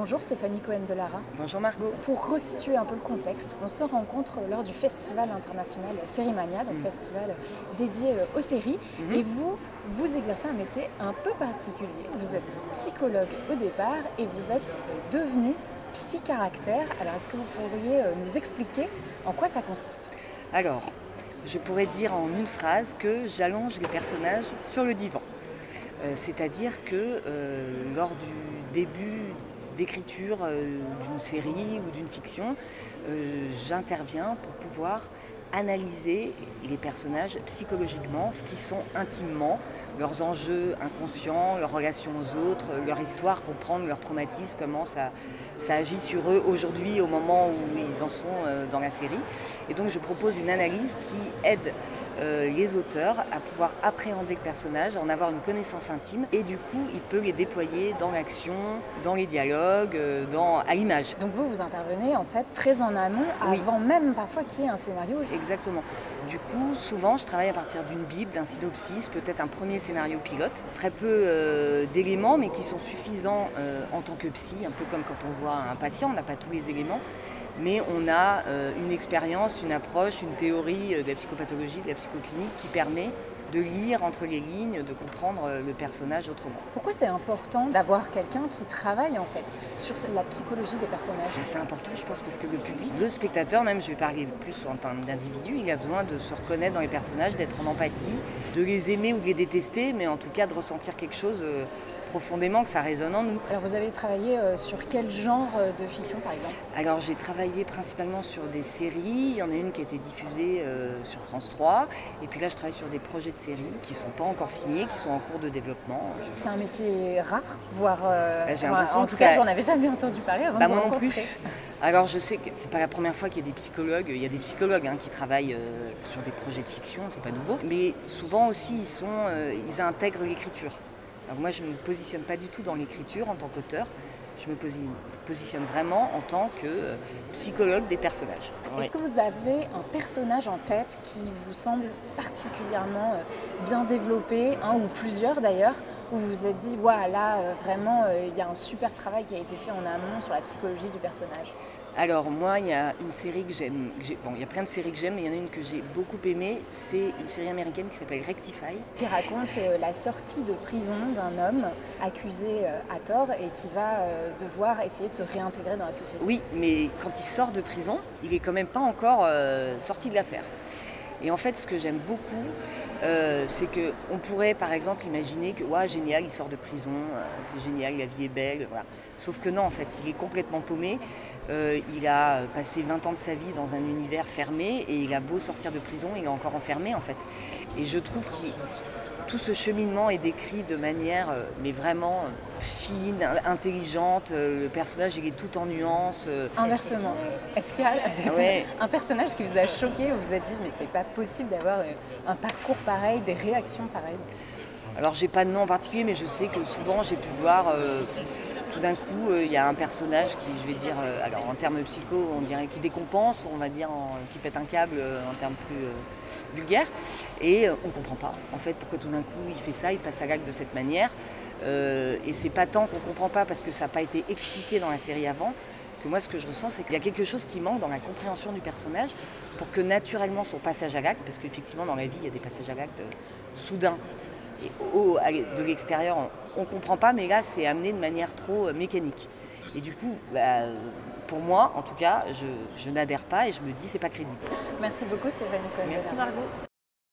Bonjour Stéphanie Cohen de Lara. Bonjour Margot. Pour resituer un peu le contexte, on se rencontre lors du Festival international Sérimania, donc mm. festival dédié euh, aux séries. Mm-hmm. Et vous, vous exercez un métier un peu particulier. Vous êtes psychologue au départ et vous êtes devenu psy-caractère. Alors est-ce que vous pourriez euh, nous expliquer en quoi ça consiste? Alors, je pourrais dire en une phrase que j'allonge les personnages sur le divan. Euh, c'est-à-dire que lors du début d'écriture euh, d'une série ou d'une fiction, euh, j'interviens pour pouvoir analyser les personnages psychologiquement, ce qu'ils sont intimement, leurs enjeux inconscients, leurs relations aux autres, leur histoire, comprendre leur traumatisme, comment ça, ça agit sur eux aujourd'hui au moment où ils en sont euh, dans la série. Et donc je propose une analyse qui aide euh, les auteurs à pouvoir appréhender le personnage, en avoir une connaissance intime et du coup il peut les déployer dans l'action, dans les dialogues, euh, dans, à l'image. Donc vous, vous intervenez en fait très en amont, avant même parfois qu'il y ait un scénario. Exactement. Du coup, souvent je travaille à partir d'une bible, d'un synopsis, peut-être un premier scénario pilote, très peu euh, d'éléments mais qui sont suffisants en tant que psy, un peu comme quand on voit un patient, on n'a pas tous les éléments mais on a euh, une expérience, une approche, une théorie euh, de la psychopathologie, de la psychoclinique qui permet de lire entre les lignes, de comprendre euh, le personnage autrement. Pourquoi c'est important d'avoir quelqu'un qui travaille en fait sur la psychologie des personnages? C'est important je pense parce que le public, le spectateur même, je vais parler plus en tant d'individu, il a besoin de se reconnaître dans les personnages, d'être en empathie, de les aimer ou de les détester, mais en tout cas de ressentir quelque chose profondément que ça résonne en nous. Alors vous avez travaillé euh, sur quel genre euh, de fiction par exemple? Alors j'ai travaillé principalement sur des séries, il y en a une qui a été diffusée euh, sur France 3, et puis là je travaille sur des projets de séries qui ne sont pas encore signés, qui sont en cours de développement. C'est un métier rare, voire... Bah, en tout cas j'en avais jamais entendu parler avant bah, moi non plus. Alors je sais que c'est pas la première fois qu'il y a des psychologues, il y a des psychologues hein, qui travaillent sur des projets de fiction, c'est pas nouveau, mais souvent aussi ils, sont, ils intègrent l'écriture. Alors moi, je ne me positionne pas du tout dans l'écriture en tant qu'auteur. Je me positionne vraiment en tant que euh, psychologue des personnages. Est-ce que vous avez un personnage en tête qui vous semble particulièrement euh, bien développé, un ou plusieurs d'ailleurs, où vous vous êtes dit, voilà, là, euh, vraiment, il y a un super travail qui a été fait en amont sur la psychologie du personnage? Alors moi, il y a une série que j'aime, il y a plein de séries que j'aime, mais il y en a une que j'ai beaucoup aimée, c'est une série américaine qui s'appelle Rectify. Qui raconte euh, la sortie de prison d'un homme accusé euh, à tort et qui va euh, devoir essayer de se réintégrer dans la société. Oui, mais quand il sort de prison, il est quand même pas encore sorti de l'affaire. Et en fait, ce que j'aime beaucoup, c'est qu'on pourrait par exemple imaginer que ouais, génial, il sort de prison, c'est génial, la vie est belle, voilà. Sauf que non, en fait, il est complètement paumé. Euh, il a passé 20 ans de sa vie dans un univers fermé et il a beau sortir de prison, il est encore enfermé en fait. Et je trouve que tout ce cheminement est décrit de manière euh, mais vraiment fine, intelligente. Euh, le personnage il est tout en nuances. Inversement, est-ce qu'il y a un personnage qui vous a choqué ou vous vous êtes dit mais c'est pas possible d'avoir un parcours pareil, des réactions pareilles? Alors j'ai pas de nom en particulier mais je sais que souvent j'ai pu voir tout d'un coup, euh, il y a un personnage qui, je vais dire, euh, en termes psycho, on dirait qui décompense, on va dire, qui pète un câble euh, en termes plus vulgaires, et on ne comprend pas, en fait, pourquoi tout d'un coup il fait ça, il passe à l'acte de cette manière. et c'est pas tant qu'on comprend pas parce que ça n'a pas été expliqué dans la série avant, que moi ce que je ressens c'est qu'il y a quelque chose qui manque dans la compréhension du personnage pour que naturellement son passage à l'acte, parce qu'effectivement dans la vie il y a des passages à l'acte soudains et au, de l'extérieur, on ne comprend pas, mais là, c'est amené de manière trop euh, mécanique. Et du coup, bah, pour moi, en tout cas, je, je n'adhère pas et je me dis c'est pas crédible. Merci beaucoup Stéphanie Cohen. Merci Margot.